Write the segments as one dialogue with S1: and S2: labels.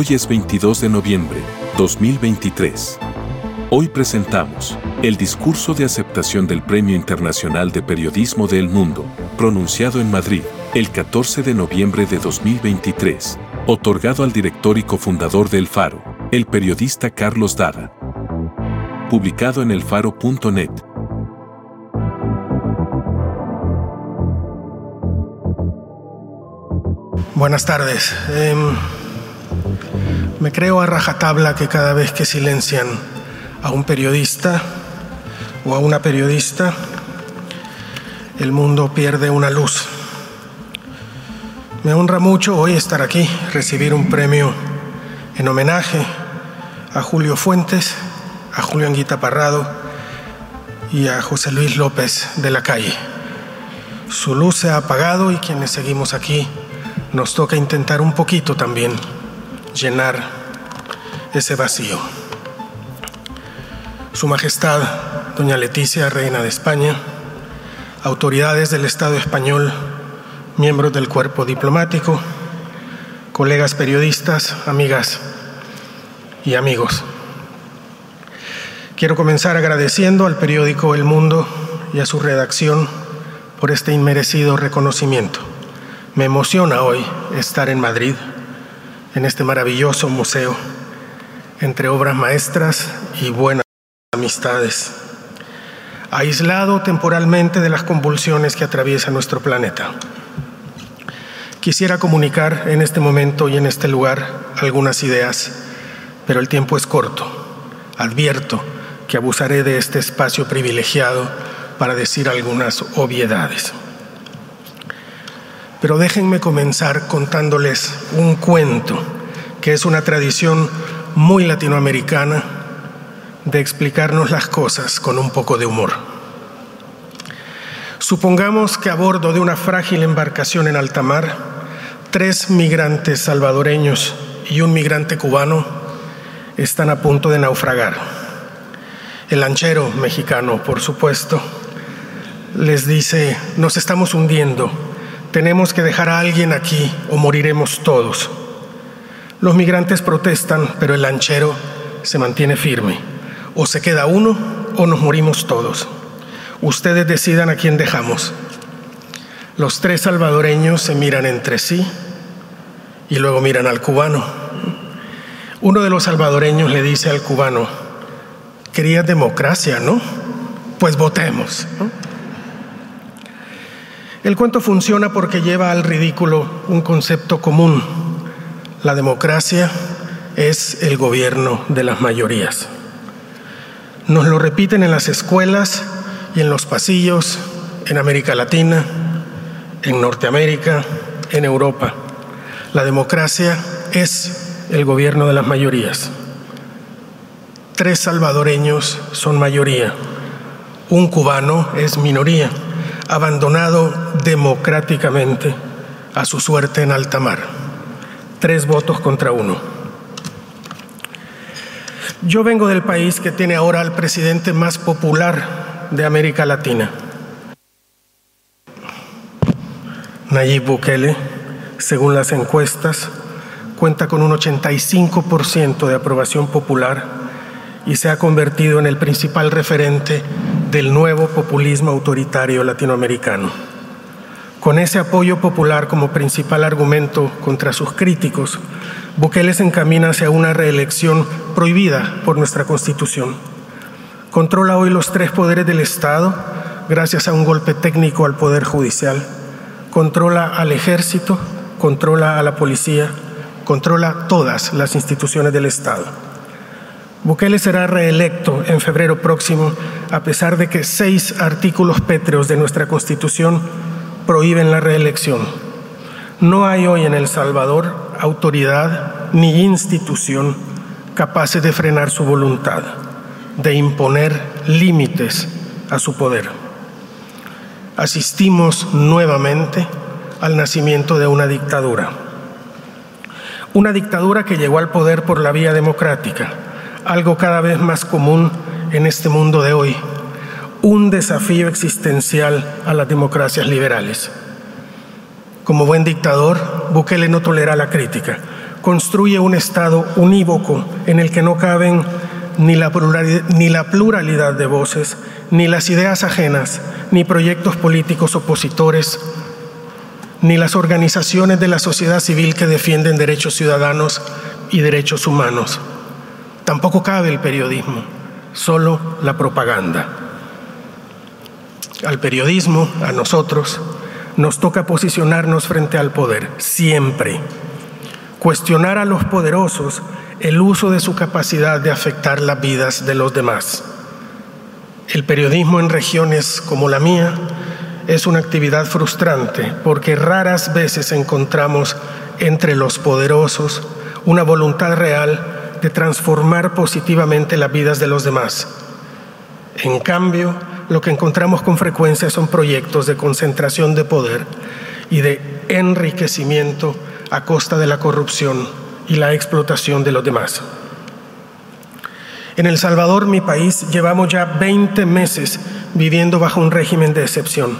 S1: Hoy es 22 de noviembre, 2023. Hoy presentamos el discurso de aceptación del Premio Internacional de Periodismo del Mundo, pronunciado en Madrid, el 14 de noviembre de 2023, otorgado al director y cofundador del Faro, el periodista Carlos Dada. Publicado en elfaro.net.
S2: Buenas tardes. Eh, me creo a rajatabla que cada vez que silencian a un periodista o a una periodista, el mundo pierde una luz. Me honra mucho hoy estar aquí, recibir un premio en homenaje a Julio Fuentes, a Julio Anguita Parrado y a José Luis López de la Calle. Su luz se ha apagado y quienes seguimos aquí nos toca intentar un poquito también llenar ese vacío. Su Majestad, Doña Leticia, Reina de España, autoridades del Estado español, miembros del cuerpo diplomático, colegas periodistas, amigas y amigos. Quiero comenzar agradeciendo al periódico El Mundo y a su redacción por este inmerecido reconocimiento. Me emociona hoy estar en Madrid en este maravilloso museo, entre obras maestras y buenas amistades, aislado temporalmente de las convulsiones que atraviesa nuestro planeta. Quisiera comunicar en este momento y en este lugar algunas ideas, pero el tiempo es corto. Advierto que abusaré de este espacio privilegiado para decir algunas obviedades. Pero déjenme comenzar contándoles un cuento que es una tradición muy latinoamericana de explicarnos las cosas con un poco de humor. Supongamos que a bordo de una frágil embarcación en alta mar, tres migrantes salvadoreños y un migrante cubano están a punto de naufragar. El lanchero mexicano, por supuesto, les dice, nos estamos hundiendo tenemos que dejar a alguien aquí o moriremos todos. Los migrantes protestan, pero el lanchero se mantiene firme. O se queda uno o nos morimos todos. Ustedes decidan a quién dejamos. Los tres salvadoreños se miran entre sí y luego miran al cubano. Uno de los salvadoreños le dice al cubano, quería democracia, ¿no? Pues votemos. El cuento funciona porque lleva al ridículo un concepto común. La democracia es el gobierno de las mayorías. Nos lo repiten en las escuelas y en los pasillos en América Latina, en Norteamérica, en Europa. La democracia es el gobierno de las mayorías. Tres salvadoreños son mayoría, un cubano es minoría abandonado democráticamente a su suerte en alta mar. Tres votos contra uno. Yo vengo del país que tiene ahora al presidente más popular de América Latina. Nayib Bukele, según las encuestas, cuenta con un 85% de aprobación popular y se ha convertido en el principal referente del nuevo populismo autoritario latinoamericano. Con ese apoyo popular como principal argumento contra sus críticos, Bukele se encamina hacia una reelección prohibida por nuestra Constitución. Controla hoy los tres poderes del Estado gracias a un golpe técnico al Poder Judicial. Controla al ejército, controla a la policía, controla todas las instituciones del Estado. Bukele será reelecto en febrero próximo, a pesar de que seis artículos pétreos de nuestra Constitución prohíben la reelección. No hay hoy en El Salvador autoridad ni institución capaces de frenar su voluntad, de imponer límites a su poder. Asistimos nuevamente al nacimiento de una dictadura. Una dictadura que llegó al poder por la vía democrática, algo cada vez más común en este mundo de hoy, un desafío existencial a las democracias liberales. Como buen dictador, Bukele no tolera la crítica, construye un Estado unívoco en el que no caben ni la, pluralidad, ni la pluralidad de voces, ni las ideas ajenas, ni proyectos políticos opositores, ni las organizaciones de la sociedad civil que defienden derechos ciudadanos y derechos humanos. Tampoco cabe el periodismo, solo la propaganda. Al periodismo, a nosotros, nos toca posicionarnos frente al poder, siempre. Cuestionar a los poderosos el uso de su capacidad de afectar las vidas de los demás. El periodismo en regiones como la mía es una actividad frustrante porque raras veces encontramos entre los poderosos una voluntad real de transformar positivamente las vidas de los demás. En cambio, lo que encontramos con frecuencia son proyectos de concentración de poder y de enriquecimiento a costa de la corrupción y la explotación de los demás. En El Salvador, mi país, llevamos ya 20 meses viviendo bajo un régimen de excepción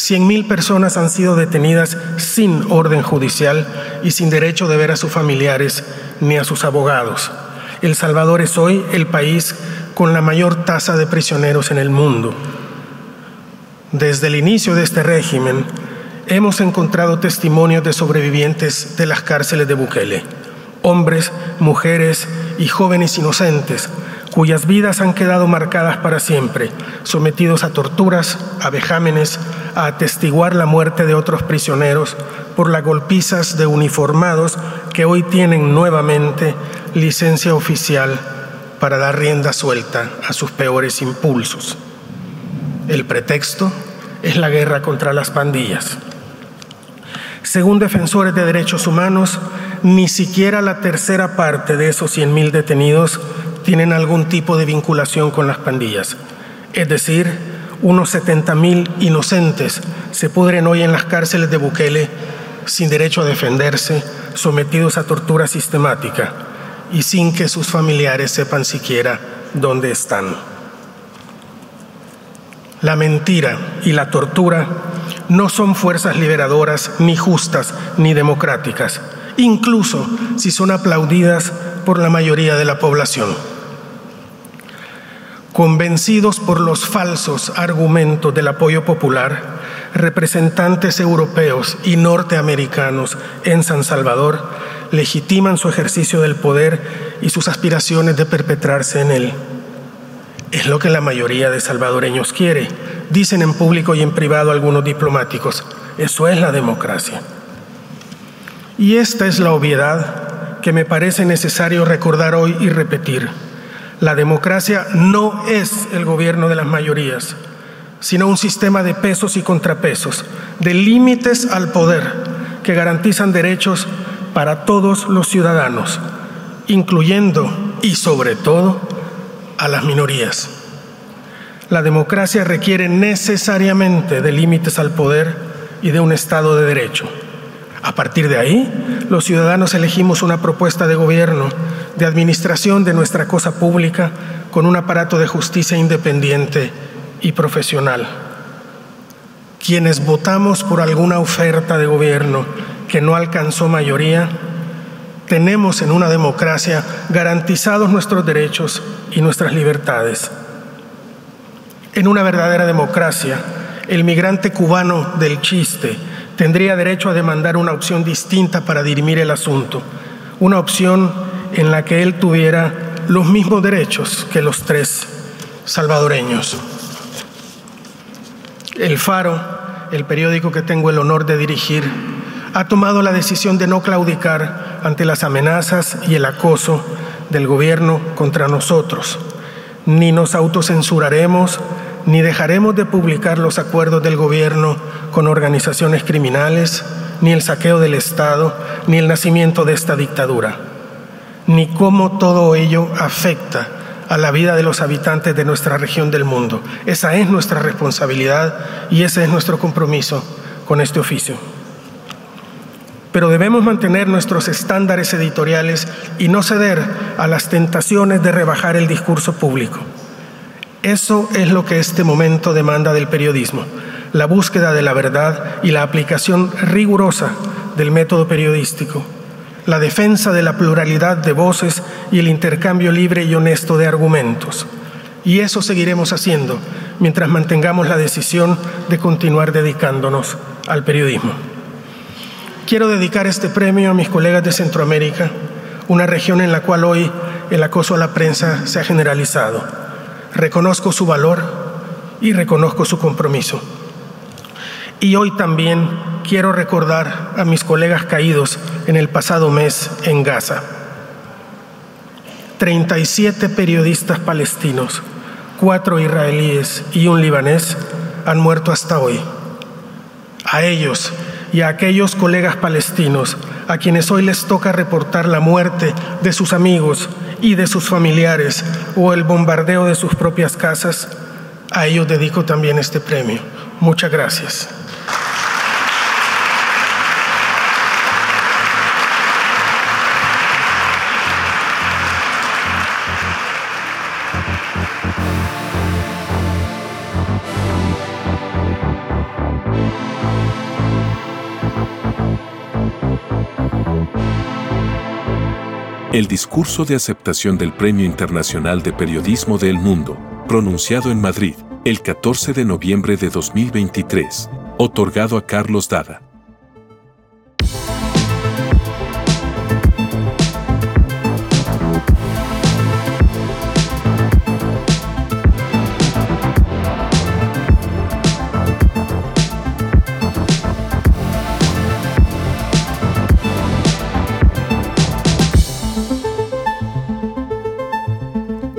S2: 100.000 personas han sido detenidas sin orden judicial y sin derecho de ver a sus familiares ni a sus abogados. El Salvador es hoy el país con la mayor tasa de prisioneros en el mundo. Desde el inicio de este régimen, hemos encontrado testimonios de sobrevivientes de las cárceles de Bukele, hombres, mujeres y jóvenes inocentes cuyas vidas han quedado marcadas para siempre, sometidos a torturas, a vejámenes, a atestiguar la muerte de otros prisioneros por las golpizas de uniformados que hoy tienen nuevamente licencia oficial para dar rienda suelta a sus peores impulsos. El pretexto es la guerra contra las pandillas. Según defensores de derechos humanos, ni siquiera la tercera parte de esos 100.000 detenidos tienen algún tipo de vinculación con las pandillas. Es decir, unos 70 mil inocentes se pudren hoy en las cárceles de Bukele sin derecho a defenderse, sometidos a tortura sistemática y sin que sus familiares sepan siquiera dónde están. La mentira y la tortura no son fuerzas liberadoras, ni justas, ni democráticas, incluso si son aplaudidas por la mayoría de la población. Convencidos por los falsos argumentos del apoyo popular, representantes europeos y norteamericanos en San Salvador legitiman su ejercicio del poder y sus aspiraciones de perpetrarse en él. Es lo que la mayoría de salvadoreños quiere, dicen en público y en privado algunos diplomáticos. Eso es la democracia. Y esta es la obviedad que me parece necesario recordar hoy y repetir. La democracia no es el gobierno de las mayorías, sino un sistema de pesos y contrapesos, de límites al poder que garantizan derechos para todos los ciudadanos, incluyendo y sobre todo a las minorías. La democracia requiere necesariamente de límites al poder y de un Estado de Derecho. A partir de ahí, los ciudadanos elegimos una propuesta de gobierno, de administración de nuestra cosa pública, con un aparato de justicia independiente y profesional. Quienes votamos por alguna oferta de gobierno que no alcanzó mayoría, tenemos en una democracia garantizados nuestros derechos y nuestras libertades. En una verdadera democracia, el migrante cubano del chiste, tendría derecho a demandar una opción distinta para dirimir el asunto, una opción en la que él tuviera los mismos derechos que los tres salvadoreños. El Faro, el periódico que tengo el honor de dirigir, ha tomado la decisión de no claudicar ante las amenazas y el acoso del gobierno contra nosotros. Ni nos autocensuraremos, ni dejaremos de publicar los acuerdos del gobierno con organizaciones criminales, ni el saqueo del Estado, ni el nacimiento de esta dictadura, ni cómo todo ello afecta a la vida de los habitantes de nuestra región del mundo. Esa es nuestra responsabilidad y ese es nuestro compromiso con este oficio. Pero debemos mantener nuestros estándares editoriales y no ceder a las tentaciones de rebajar el discurso público. Eso es lo que este momento demanda del periodismo, la búsqueda de la verdad y la aplicación rigurosa del método periodístico, la defensa de la pluralidad de voces y el intercambio libre y honesto de argumentos. Y eso seguiremos haciendo mientras mantengamos la decisión de continuar dedicándonos al periodismo. Quiero dedicar este premio a mis colegas de Centroamérica, una región en la cual hoy el acoso a la prensa se ha generalizado reconozco su valor y reconozco su compromiso. Y hoy también quiero recordar a mis colegas caídos en el pasado mes en Gaza. 37 periodistas palestinos, cuatro israelíes y un libanés han muerto hasta hoy. A ellos y a aquellos colegas palestinos a quienes hoy les toca reportar la muerte de sus amigos y de sus familiares o el bombardeo de sus propias casas, a ellos dedico también este premio. Muchas gracias.
S1: El discurso de aceptación del Premio Internacional de Periodismo del Mundo, pronunciado en Madrid, el 14 de noviembre de 2023, otorgado a Carlos Dada.